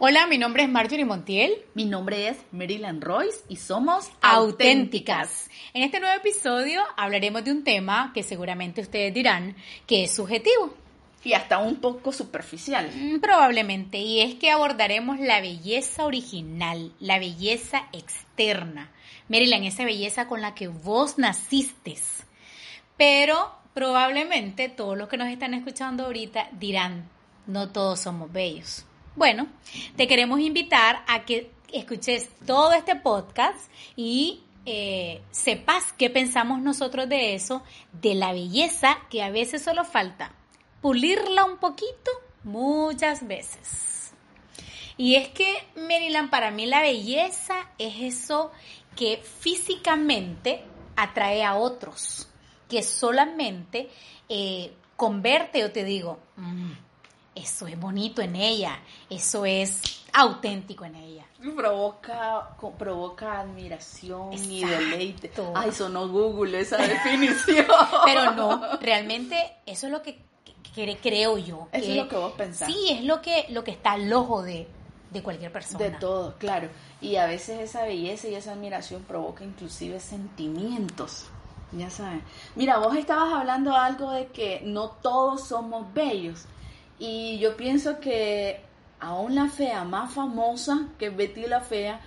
Hola, mi nombre es Marjorie Montiel. Mi nombre es Maryland Royce y somos auténticas. En este nuevo episodio hablaremos de un tema que seguramente ustedes dirán que es subjetivo. Y hasta un poco superficial. Mm, Probablemente, y es que abordaremos la belleza original, la belleza externa. Maryland, esa belleza con la que vos naciste. Pero probablemente todos los que nos están escuchando ahorita dirán, no todos somos bellos. Bueno, te queremos invitar a que escuches todo este podcast y eh, sepas qué pensamos nosotros de eso, de la belleza que a veces solo falta pulirla un poquito muchas veces. Y es que, Maryland, para mí la belleza es eso que físicamente atrae a otros, que solamente eh, converte, yo te digo, "Mm, eso es bonito en ella, eso es auténtico en ella. Provoca, provoca admiración y deleite. Ay, sonó Google esa definición. Pero no, realmente eso es lo que, creo yo. Eso es lo que vos pensás. Sí, es lo que, lo que está al ojo de, de cualquier persona. De todo, claro. Y a veces esa belleza y esa admiración provoca inclusive sentimientos. Ya saben. Mira, vos estabas hablando algo de que no todos somos bellos. Y yo pienso que aún la fea más famosa, que es Betty la Fea,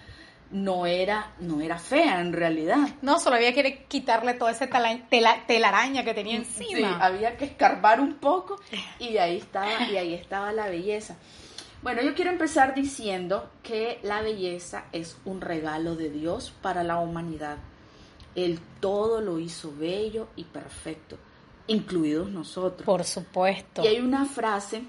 no era, no era fea en realidad. No, solo había que quitarle toda esa tela- tela- telaraña que tenía Sí, encima. había que escarbar un poco y ahí estaba, y ahí estaba la belleza. Bueno, yo quiero empezar diciendo que la belleza es un regalo de Dios para la humanidad. Él todo lo hizo bello y perfecto, incluidos nosotros. Por supuesto. Y hay una frase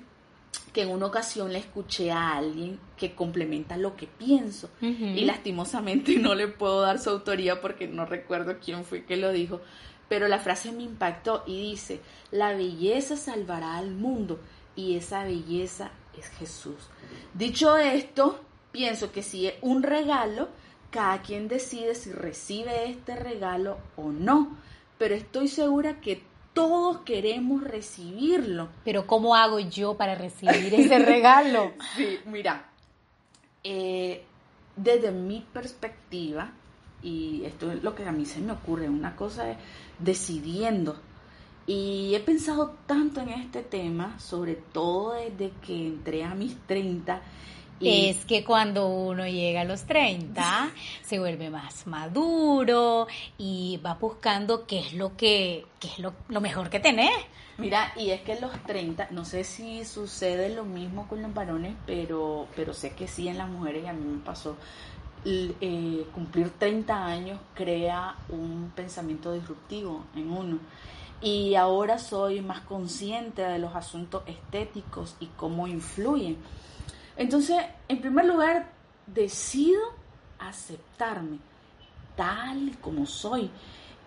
que en una ocasión le escuché a alguien que complementa lo que pienso. Y lastimosamente no le puedo dar su autoría porque no recuerdo quién fue que lo dijo. Pero la frase me impactó y dice, la belleza salvará al mundo y esa belleza es Jesús. Dicho esto, pienso que si es un regalo, cada quien decide si recibe este regalo o no. Pero estoy segura que todos queremos recibirlo. Pero ¿cómo hago yo para recibir ese regalo? Sí, mira, eh, desde mi perspectiva, y esto es lo que a mí se me ocurre, una cosa es decidiendo. Y he pensado tanto en este tema, sobre todo desde que entré a mis 30. Y Es que cuando uno llega a los 30 se vuelve más maduro y va buscando qué es lo que qué es lo, lo mejor que tenés. Mira, y es que los 30, no sé si sucede lo mismo con los varones, pero, pero sé que sí en las mujeres y a mí me pasó. Eh, cumplir 30 años crea un pensamiento disruptivo en uno. Y ahora soy más consciente de los asuntos estéticos y cómo influyen. Entonces, en primer lugar, decido aceptarme tal como soy.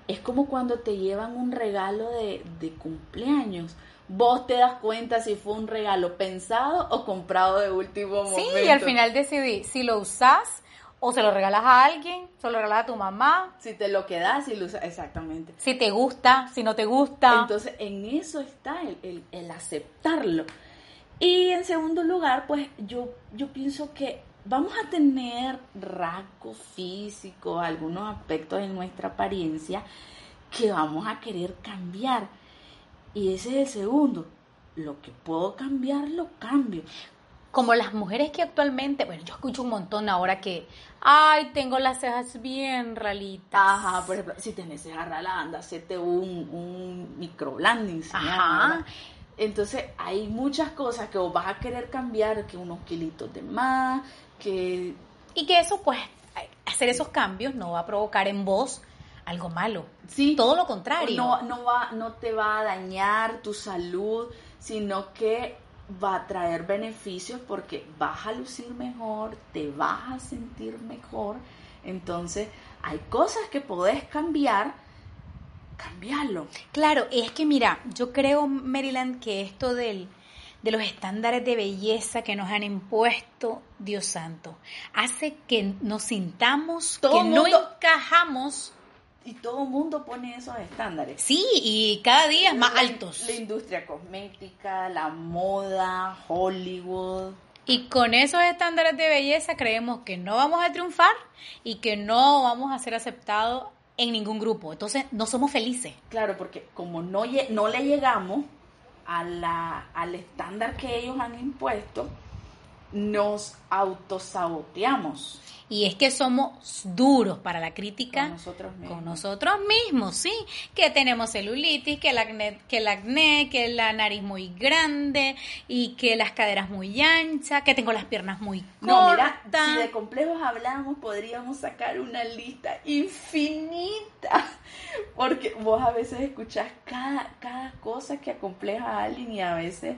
Es como cuando te llevan un regalo de, de cumpleaños. Vos te das cuenta si fue un regalo pensado o comprado de último momento. Sí, y al final decidí si lo usás o se lo regalas a alguien, se lo regalas a tu mamá, Si te lo quedas y lo usas. Exactamente. si te gusta, si no te gusta. Entonces, en eso está el, el- el aceptarlo. Y en segundo lugar, pues yo, yo pienso que vamos a tener rasgos físicos, algunos aspectos en nuestra apariencia que vamos a querer cambiar. Y ese es el segundo. Lo que puedo cambiar, lo cambio. Como las mujeres que actualmente, bueno, yo escucho un montón ahora que, ay, tengo las cejas bien ralitas. Ajá, por ejemplo, si tenés cejas raladas, anda, hacerte un, un llama, Ajá. Entonces, hay muchas cosas que vos vas a querer cambiar, que unos kilitos de más, que... Y que eso, pues, hacer esos cambios no va a provocar en vos algo malo. Sí, Todo lo contrario. No, no, va, no te va a dañar tu salud, sino que va a traer beneficios porque vas a lucir mejor, te vas a sentir mejor. Entonces, hay cosas que podés cambiar, cambiarlo. Claro, es que mira, yo creo, Maryland, que esto del, de los estándares de belleza que nos han impuesto, Dios santo, hace que nos sintamos Todo que no mundo- encajamos. Y todo el mundo pone esos estándares. Sí, y cada día más La- altos. La industria cosmética, la moda, Hollywood. Y con esos estándares de belleza creemos que no vamos a triunfar y que no vamos a ser aceptados en ningún grupo. Entonces no somos felices. Claro, porque como no, no le llegamos a al estándar que ellos han impuesto, nos autosaboteamos. Y es que somos duros para la crítica con nosotros mismos, con nosotros mismos sí. Que tenemos celulitis, que el, acné, que el acné, que la nariz muy grande y que las caderas muy anchas, que tengo las piernas muy cortas. No, mira, si de complejos hablamos, podríamos sacar una lista infinita. Porque vos a veces escuchás cada, cada cosa que acompleja a alguien y a veces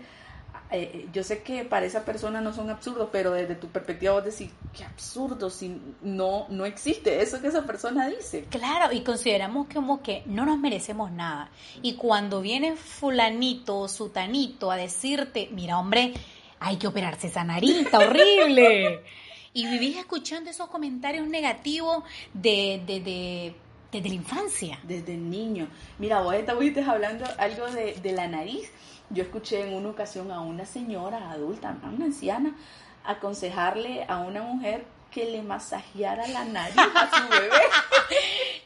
eh, eh, yo sé que para esa persona no son absurdos, pero desde tu perspectiva vos decís, qué absurdo, si no, no existe eso que esa persona dice. Claro, y consideramos como que no nos merecemos nada. Y cuando viene fulanito o sutanito a decirte, mira hombre, hay que operarse esa nariz, horrible. y vivís escuchando esos comentarios negativos de, de, de desde la infancia. Desde el niño. Mira, vos estuviste hablando algo de, de la nariz yo escuché en una ocasión a una señora adulta, una anciana, aconsejarle a una mujer que le masajeara la nariz a su bebé.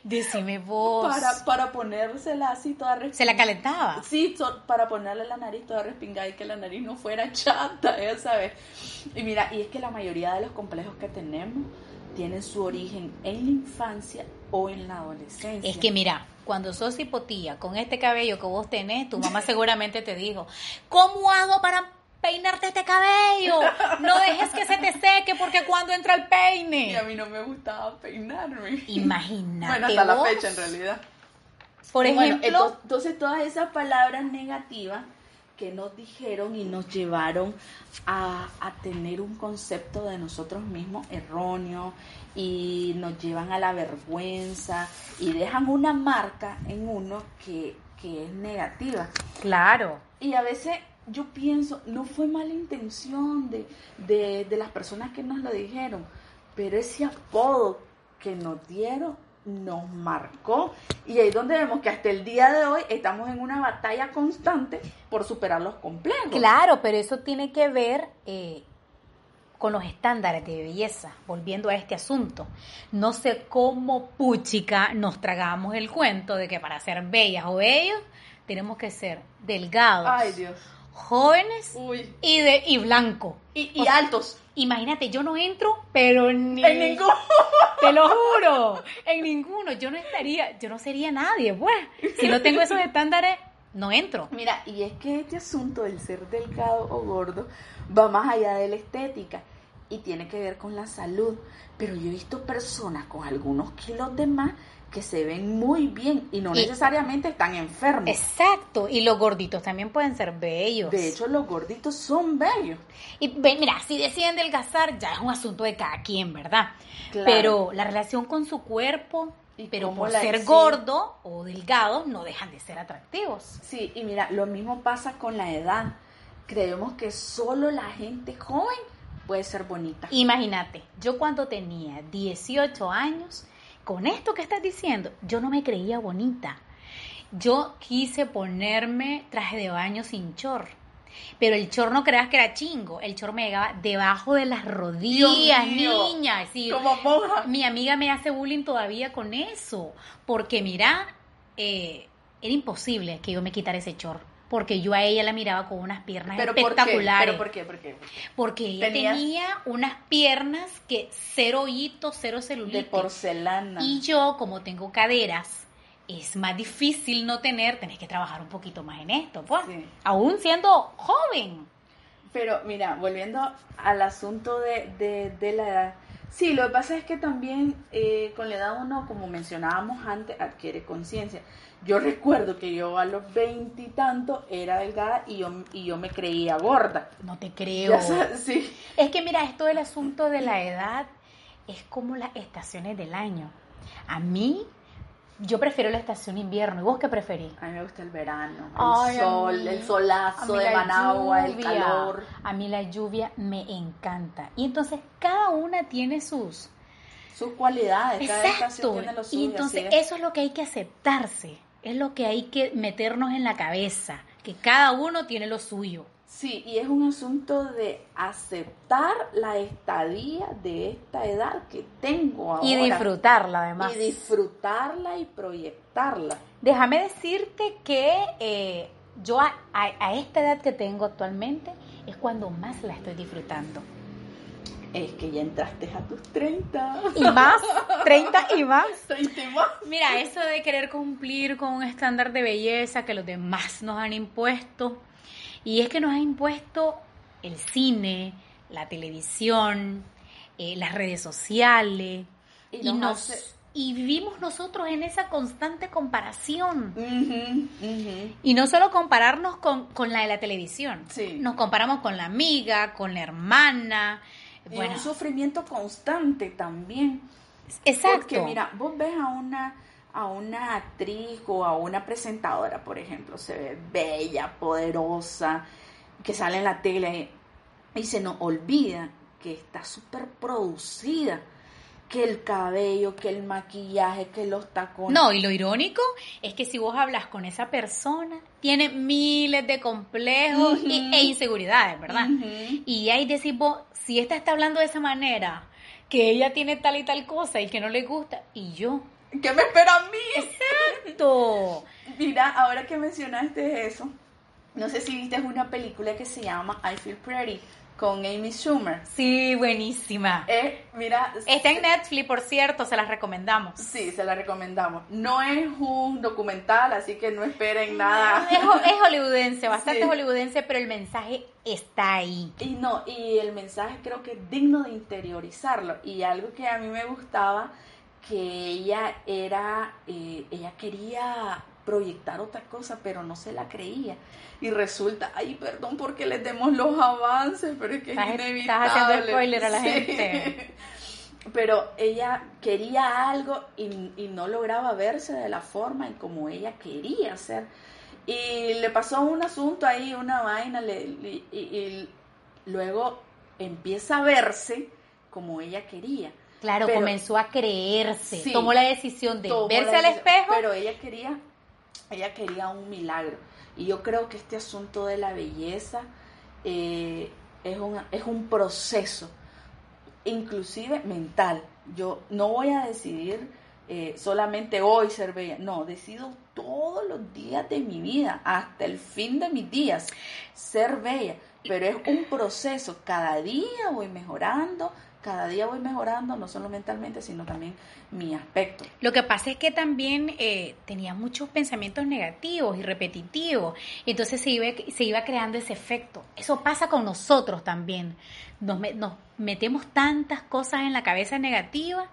Decime vos. Para, para ponérsela así toda respingada. ¿Se la calentaba? Sí, para ponerle la nariz toda respingada y que la nariz no fuera chata, ya sabes. Y mira, y es que la mayoría de los complejos que tenemos tienen su origen en la infancia o en la adolescencia. Es que mira, cuando sos hipotía con este cabello que vos tenés, tu mamá seguramente te dijo, ¿cómo hago para peinarte este cabello? No dejes que se te seque porque cuando entra el peine. Y a mí no me gustaba peinarme. Imagínate. Bueno, hasta la fecha en realidad. Por ejemplo. entonces todas esas palabras negativas que nos dijeron y nos llevaron a, a, tener un concepto de nosotros mismos erróneo y nos llevan a la vergüenza y dejan una marca en uno que, que es negativa. Claro. Y a veces yo pienso, no fue mala intención de, de, de las personas que nos lo dijeron, pero ese apodo que nos dieron nos marcó y ahí es donde vemos que hasta el día de hoy estamos en una batalla constante por superar los complejos. Claro, pero eso tiene que ver eh, con los estándares de belleza, volviendo a este asunto. No sé cómo puchica nos tragamos el cuento de que para ser bellas o bellos tenemos que ser delgados, jóvenes y de y blanco y, altos. Imagínate, yo no entro, pero ni en ninguno. Te lo juro, en ninguno. Yo no estaría, yo no sería nadie, pues. Si no tengo esos estándares, no entro. Mira, y es que este asunto del ser delgado o gordo va más allá de la estética y tiene que ver con la salud. Pero yo he visto personas con algunos kilos de más que se ven muy bien y no necesariamente están enfermos. Exacto, y los gorditos también pueden ser bellos. De hecho, los gorditos son bellos. Y mira, si deciden delgazar, ya es un asunto de cada quien, ¿verdad? Pero la relación con su cuerpo, pero por ser gordo o delgado, no dejan de ser atractivos. Sí, y mira, lo mismo pasa con la edad. Creemos que solo la gente joven puede ser bonita. Imagínate, yo cuando tenía 18 años, con esto que estás diciendo, yo no me creía bonita. Yo quise ponerme traje de baño sin chor. Pero el chor no creas que era chingo. El chor me llegaba debajo de las rodillas, niña. Como monja. Mi amiga me hace bullying todavía con eso. Porque mira, eh, era imposible que yo me quitara ese chor porque yo a ella la miraba con unas piernas espectaculares. ¿Pero por qué? ¿Por qué? Porque ella tenía unas piernas que cero hoyitos, cero celulitis. De porcelana. Y yo, como tengo caderas, es más difícil no tener, tenés que trabajar un poquito más en esto, pues. Aún siendo joven. Pero mira, volviendo al asunto de, de, la edad. Sí, lo que pasa es que también eh, con la edad uno, como mencionábamos antes, adquiere conciencia. Yo recuerdo que yo a los veintitantos era delgada y yo, y yo me creía gorda. No te creo. sí. Es que mira, esto del asunto de la edad es como las estaciones del año. A mí, yo prefiero la estación invierno. ¿Y vos qué preferís? A mí me gusta el verano, el sol, el solazo de Managua, el calor. A mí la lluvia me encanta. Y entonces cada una tiene sus... Sus cualidades, cada estación tiene lo suyo. Y entonces eso es lo que hay que aceptarse es lo que hay que meternos en la cabeza, que cada uno tiene lo suyo. Sí, y es un asunto de aceptar la estadía de esta edad que tengo ahora. Y disfrutarla además. Y disfrutarla y proyectarla. Déjame decirte que eh, yo a, a esta edad que tengo actualmente es cuando más la estoy disfrutando. Es que ya entraste a tus 30. Y más, 30 y más. 30 y más. Mira, eso de querer cumplir con un estándar de belleza que los demás nos han impuesto. Y es que nos ha impuesto el cine, la televisión, eh, las redes sociales. Y, nos, y vivimos nosotros en esa constante comparación. Y no solo compararnos con, con, la de la televisión. Sí. Nos comparamos con la amiga, con la hermana, y un sufrimiento constante también. Exacto. Porque mira, vos ves a una a una actriz o a una presentadora, por ejemplo, se ve bella, poderosa, que sale en la tele y se nos olvida que está súper producida que el cabello, que el maquillaje, que los tacones. No, y lo irónico es que si vos hablas con esa persona, tiene miles de complejos e inseguridades, ¿verdad? Y ahí decís vos, si esta está hablando de esa manera, que ella tiene tal y tal cosa y que no le gusta, y yo. ¿Qué me espera a mí? Exacto. Mira, ahora que mencionaste eso, no sé si viste una película que se llama I Feel Pretty con Amy Schumer. Sí, buenísima. Eh, mira, está en Netflix, por cierto, se la recomendamos. Sí, se la recomendamos. No es un documental, así que no esperen nada. Es, es hollywoodense, bastante hollywoodense, pero el mensaje está ahí. Y no, y el mensaje creo que es digno de interiorizarlo. Y algo que a mí me gustaba, que ella era, eh, ella quería proyectar otra cosa, pero no se la creía. Y resulta, ay, perdón porque les demos los avances, pero es que es inevitable. Estás haciendo spoiler a la gente. Pero ella quería algo y, no lograba verse de la forma en como ella quería ser. Y le pasó un asunto ahí, una vaina, y, luego empieza a verse como ella quería. Claro, comenzó a creerse, tomó la decisión de verse al espejo. Pero ella quería ella quería un milagro. Y yo creo que este asunto de la belleza eh, es, un, es un proceso, inclusive mental. Yo no voy a decidir eh, solamente hoy ser bella, no, decido todos los días de mi vida, hasta el fin de mis días, ser bella. Pero es un proceso, cada día voy mejorando, cada día voy mejorando, no solo mentalmente, sino también mi aspecto. Lo que pasa es que también eh, tenía muchos pensamientos negativos y repetitivos, entonces se iba, se iba creando ese efecto. Eso pasa con nosotros también. Nos, nos metemos tantas cosas en la cabeza negativa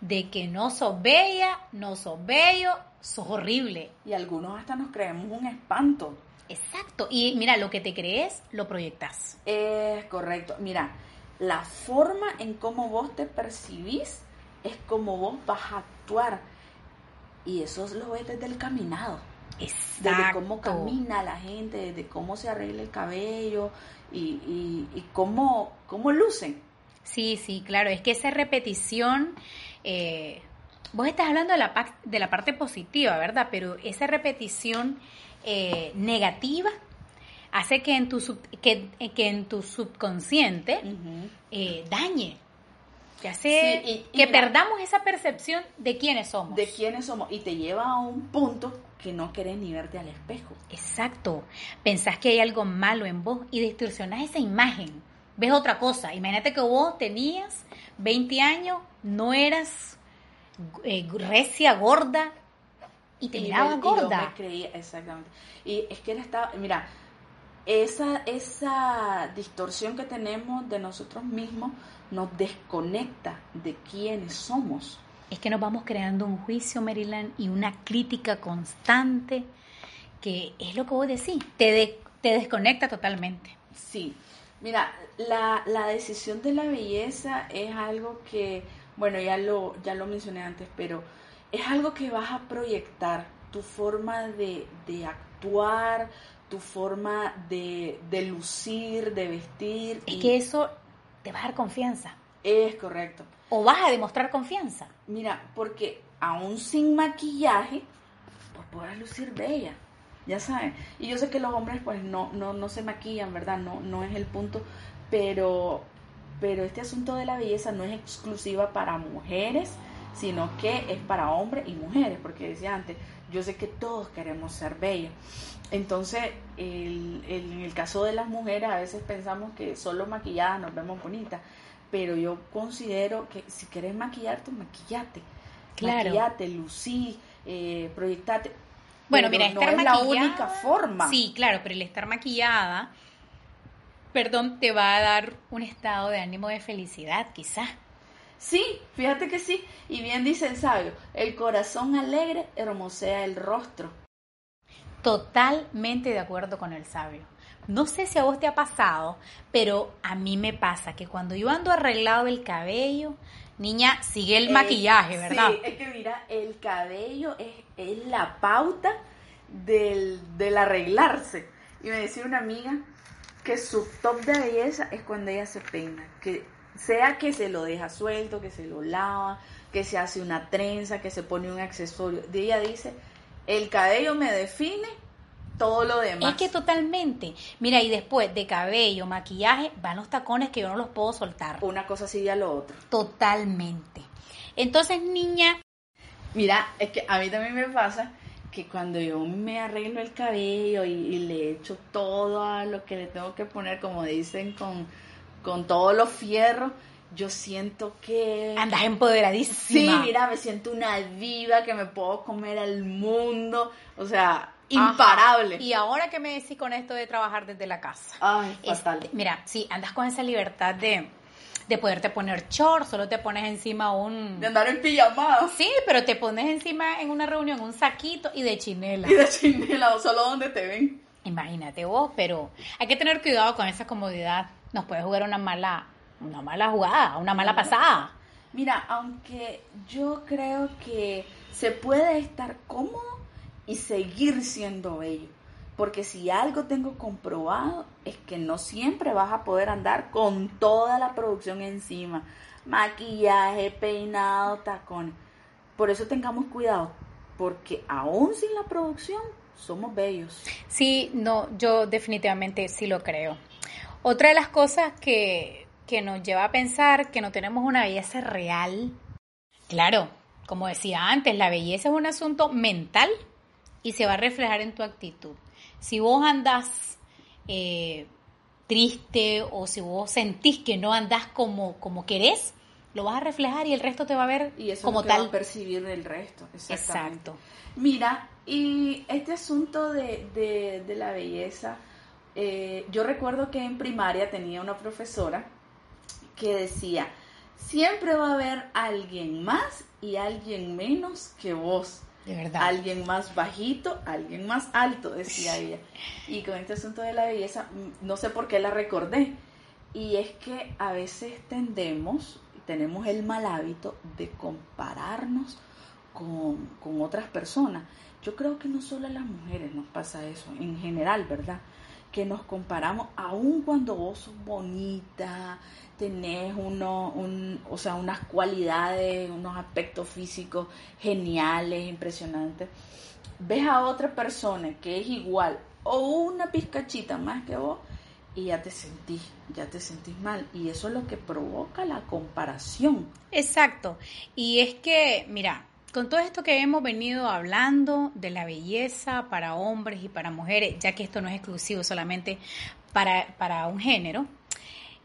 de que no sos bella, no sos bello, sos horrible. Y algunos hasta nos creemos un espanto. Exacto. Y mira, lo que te crees, lo proyectas. Es correcto. Mira, la forma en cómo vos te percibís es como vos vas a actuar. Y eso lo ves desde el caminado. Exacto. Desde cómo camina la gente, desde cómo se arregla el cabello y, y, cómo, cómo lucen. Sí, sí, claro. Es que esa repetición, eh, vos estás hablando de la, de la parte positiva, ¿verdad? Pero esa repetición eh, negativa hace que en tu, que, que en tu subconsciente eh, dañe. Que hace que perdamos esa percepción de quiénes somos. De quiénes somos. Y te lleva a un punto que no querés ni verte al espejo. Exacto. Pensás que hay algo malo en vos y distorsionás esa imagen. Ves otra cosa. Imagínate que vos tenías 20 años, no eras eh, recia, gorda, y te mirabas gorda. Y me creía, exactamente. Y es que él estaba, mira, esa, esa distorsión que tenemos de nosotros mismos nos desconecta de quiénes somos. Es que nos vamos creando un juicio, Maryland, y una crítica constante, que es lo que vos decís, te, te desconecta totalmente. Sí, mira, la, la, decisión de la belleza es algo que, bueno, ya lo, ya lo mencioné antes, pero es algo que vas a proyectar, tu forma de, de actuar, tu forma de, lucir, de vestir. Es que eso te va a dar confianza. Es correcto. O vas a demostrar confianza. Mira, porque aún sin maquillaje, pues podrás lucir bella. ya saben. Y yo sé que los hombres pues no, no, no se maquillan, ¿verdad? No, no es el punto, pero, pero este asunto de la belleza no es exclusiva para mujeres, sino que es para hombres y mujeres, porque decía antes, yo sé que todos queremos ser bellas. Entonces, el, en el caso de las mujeres, a veces pensamos que solo maquilladas nos vemos bonitas, pero yo considero que si quieres maquillarte, maquillate. Claro. Maquillate, lucí, eh, proyectate. Bueno, mira, no es la única forma. Sí, claro, pero el estar maquillada, perdón, te va a dar un estado de ánimo de felicidad, quizás. Sí, fíjate que sí. Y bien dice el sabio, el corazón alegre hermosea el rostro. Totalmente de acuerdo con el sabio. No sé si a vos te ha pasado, pero a mí me pasa que cuando yo ando arreglado el cabello, niña, sigue el eh, maquillaje, ¿verdad? Sí, es que mira, el cabello es, es la pauta del, del arreglarse. Y me decía una amiga que su top de belleza es cuando ella se peina, que sea que se lo deja suelto, que se lo lava, que se hace una trenza, que se pone un accesorio. De ella dice, el cabello me define todo lo demás. Es que totalmente. Mira, y después de cabello, maquillaje, van los tacones que yo no los puedo soltar. Una cosa sigue a lo otro. Totalmente. Entonces, niña. Mira, es que a mí también me pasa que cuando yo me arreglo el cabello y, le echo todo a lo que le tengo que poner, como dicen, con, con todos los fierros, yo siento que... Andas empoderadísima. Sí, mira, me siento una diva que me puedo comer al mundo. O sea, imparable. Y ahora que me decís con esto de trabajar desde la casa. Ay, fatal. Este, mira, sí, andas con esa libertad de, de poderte poner short, solo te pones encima un... De andar en pijamada. Sí, pero te pones encima en una reunión un saquito y de chinela. Y de chinela, o solo donde te ven. Imagínate vos, pero hay que tener cuidado con esa comodidad. Nos puede jugar una mala, una mala jugada, una mala pasada. Mira, aunque yo creo que se puede estar cómodo y seguir siendo bello. Porque si algo tengo comprobado es que no siempre vas a poder andar con toda la producción encima. Maquillaje, peinado, tacones. Por eso tengamos cuidado, porque aún sin la producción somos bellos. Sí, no, yo definitivamente sí lo creo. Otra de las cosas que, que nos lleva a pensar que no tenemos una belleza real, claro, como decía antes, la belleza es un asunto mental y se va a reflejar en tu actitud. Si vos andas eh, triste o si vos sentís que no andás como, como querés, lo vas a reflejar y el resto te va a ver y eso como es tal. Va a percibir el resto. Exacto. Mira, y este asunto de, de, la belleza, eh, yo recuerdo que en primaria tenía una profesora que decía, siempre va a haber alguien más y alguien menos que vos. De verdad. Alguien más bajito, alguien más alto, decía ella. Y con este asunto de la belleza, mm, no sé por qué la recordé. Y es que a veces tendemos, tenemos el mal hábito de compararnos con, con otras personas. Yo creo que no solo a las mujeres nos pasa eso, en general, ¿verdad? Que nos comparamos, aun cuando vos sos bonita, tenés uno, un, o sea, unas cualidades, unos aspectos físicos geniales, impresionantes, ves a otra persona que es igual o una pizcachita más que vos y ya te sentís, ya te sentís mal. Y eso es lo que provoca la comparación. Exacto. Y es que, mira, con todo esto que hemos venido hablando de la belleza para hombres y para mujeres, ya que esto no es exclusivo solamente para, para un género,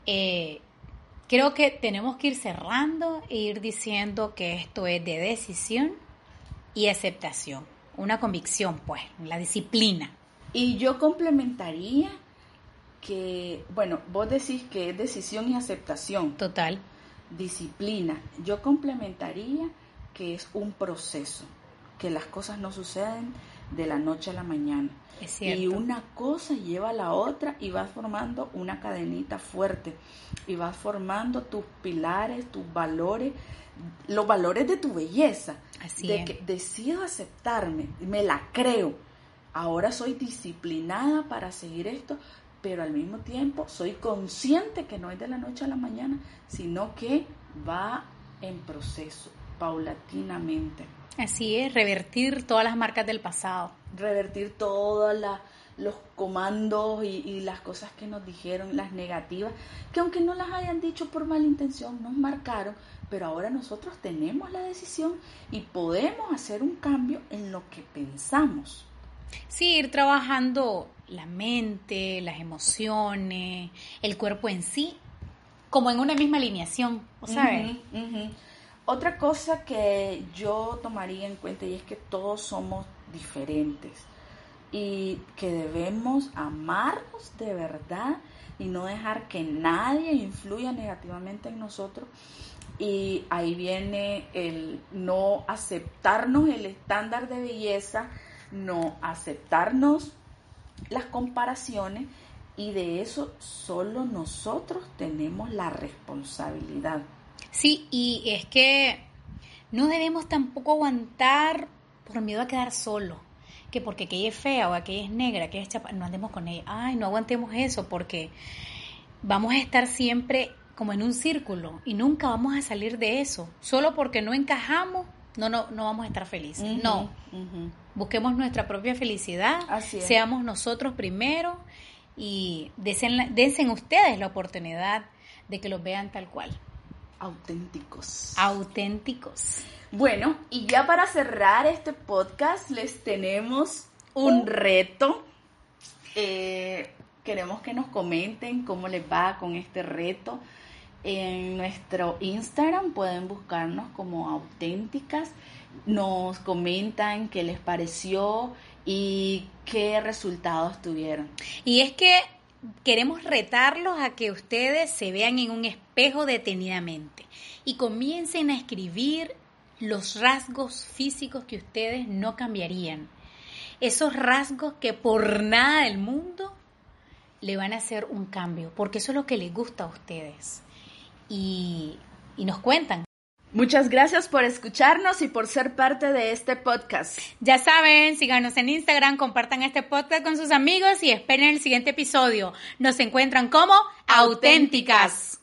eh, Creo que tenemos que ir cerrando e ir diciendo que esto es de decisión y aceptación, una convicción, pues, la disciplina. Y yo complementaría que, bueno, vos decís que es decisión y aceptación. Total. Disciplina. Yo complementaría que es un proceso, que las cosas no suceden de la noche a la mañana. Y una cosa lleva a la otra y vas formando una cadenita fuerte y vas formando tus pilares, tus valores, los valores de tu belleza. Así de que decido aceptarme, me la creo. Ahora soy disciplinada para seguir esto, pero al mismo tiempo soy consciente que no es de la noche a la mañana, sino que va en proceso, paulatinamente. Así es, revertir todas las marcas del pasado. revertir todos los comandos y, y, las cosas que nos dijeron, las negativas, que aunque no las hayan dicho por mala intención, nos marcaron, pero ahora nosotros tenemos la decisión y podemos hacer un cambio en lo que pensamos. Sí, ir trabajando la mente, las emociones, el cuerpo en sí, como en una misma alineación, ¿sabes? Otra cosa que yo tomaría en cuenta y es que todos somos diferentes y que debemos amarnos de verdad y no dejar que nadie influya negativamente en nosotros. Y ahí viene el no aceptarnos el estándar de belleza, no aceptarnos las comparaciones y de eso solo nosotros tenemos la responsabilidad. Sí, y es que no debemos tampoco aguantar por miedo a quedar solo. Que porque aquella es fea o aquella es negra, que es chapa, no andemos con ella. Ay, no aguantemos eso porque vamos a estar siempre como en un círculo y nunca vamos a salir de eso. Solo porque no encajamos, no, no, no vamos a estar felices. no. Busquemos nuestra propia felicidad, seamos nosotros primero y desen, dense ustedes la oportunidad de que los vean tal cual. Auténticos. Auténticos. Bueno, y ya para cerrar este podcast les tenemos un reto. Eh, queremos que nos comenten cómo les va con este reto. En nuestro Instagram pueden buscarnos como auténticas nos comentan qué les pareció y qué resultados tuvieron. Y es que queremos retarlos a que ustedes se vean en un espejo detenidamente y comiencen a escribir los rasgos físicos que ustedes no cambiarían. Esos rasgos que por nada del mundo le van a hacer un cambio, porque eso es lo que les gusta a ustedes. Y, y nos cuentan Muchas gracias por escucharnos y por ser parte de este podcast. Ya saben, síganos en Instagram, compartan este podcast con sus amigos y esperen el siguiente episodio. Nos encuentran como auténticas.